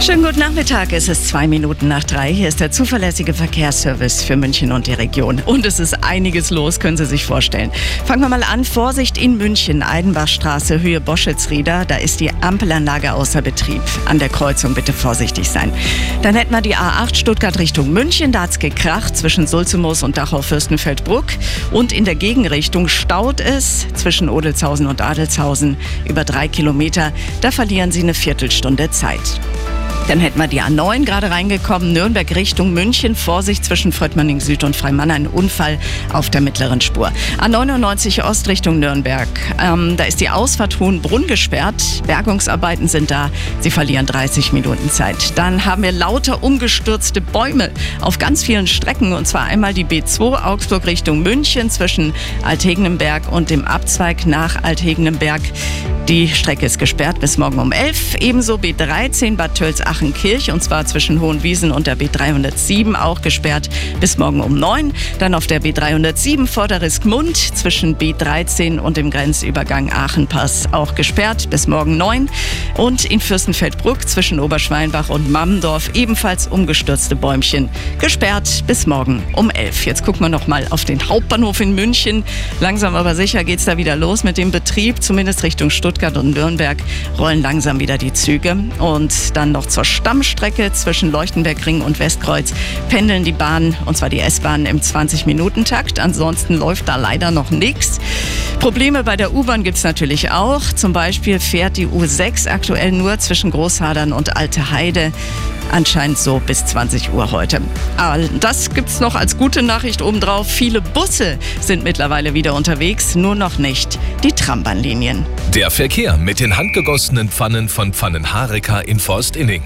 Schönen guten Nachmittag. Es ist zwei Minuten nach drei. Hier ist der zuverlässige Verkehrsservice für München und die Region. Und es ist einiges los, können Sie sich vorstellen. Fangen wir mal an. Vorsicht in München, Eidenbachstraße, Höhe Boschitzrieder. Da ist die Ampelanlage außer Betrieb. An der Kreuzung bitte vorsichtig sein. Dann hätten wir die A8 Stuttgart Richtung München. Da hat es gekracht zwischen Sulzemoos und Dachau-Fürstenfeldbruck. Und in der Gegenrichtung staut es zwischen Odelshausen und Adelshausen über drei Kilometer. Da verlieren Sie eine Viertelstunde Zeit. Dann hätten wir die A9 gerade reingekommen, Nürnberg Richtung München. Vorsicht zwischen Fröttmanning Süd und Freimann, ein Unfall auf der mittleren Spur. A99 Ost Richtung Nürnberg. Ähm, da ist die Ausfahrt Hohenbrunn gesperrt. Bergungsarbeiten sind da. Sie verlieren 30 Minuten Zeit. Dann haben wir lauter umgestürzte Bäume auf ganz vielen Strecken. Und zwar einmal die B2 Augsburg Richtung München zwischen Altegenenberg und dem Abzweig nach Altegenenberg. Die Strecke ist gesperrt bis morgen um 11. Ebenso B13 Bad Tölz-Achenkirch und zwar zwischen Hohenwiesen und der B307 auch gesperrt bis morgen um 9. Dann auf der B307 Vorderiskmund zwischen B13 und dem Grenzübergang Aachenpass auch gesperrt bis morgen 9. Und in Fürstenfeldbruck zwischen Oberschweinbach und Mammendorf ebenfalls umgestürzte Bäumchen gesperrt bis morgen um 11. Jetzt gucken wir noch mal auf den Hauptbahnhof in München. Langsam aber sicher geht es da wieder los mit dem Betrieb, zumindest Richtung Stuttgart. Stuttgart und Nürnberg rollen langsam wieder die Züge. Und dann noch zur Stammstrecke zwischen Leuchtenbergring und Westkreuz pendeln die Bahnen, und zwar die S-Bahnen im 20-Minuten-Takt. Ansonsten läuft da leider noch nichts. Probleme bei der U-Bahn gibt es natürlich auch. Zum Beispiel fährt die U6 aktuell nur zwischen Großhadern und Alte Heide. Anscheinend so bis 20 Uhr heute. Aber das gibt es noch als gute Nachricht obendrauf. Viele Busse sind mittlerweile wieder unterwegs, nur noch nicht die Trambahnlinien. Der Verkehr mit den handgegossenen Pfannen von Pfannenhareka in Forstinning.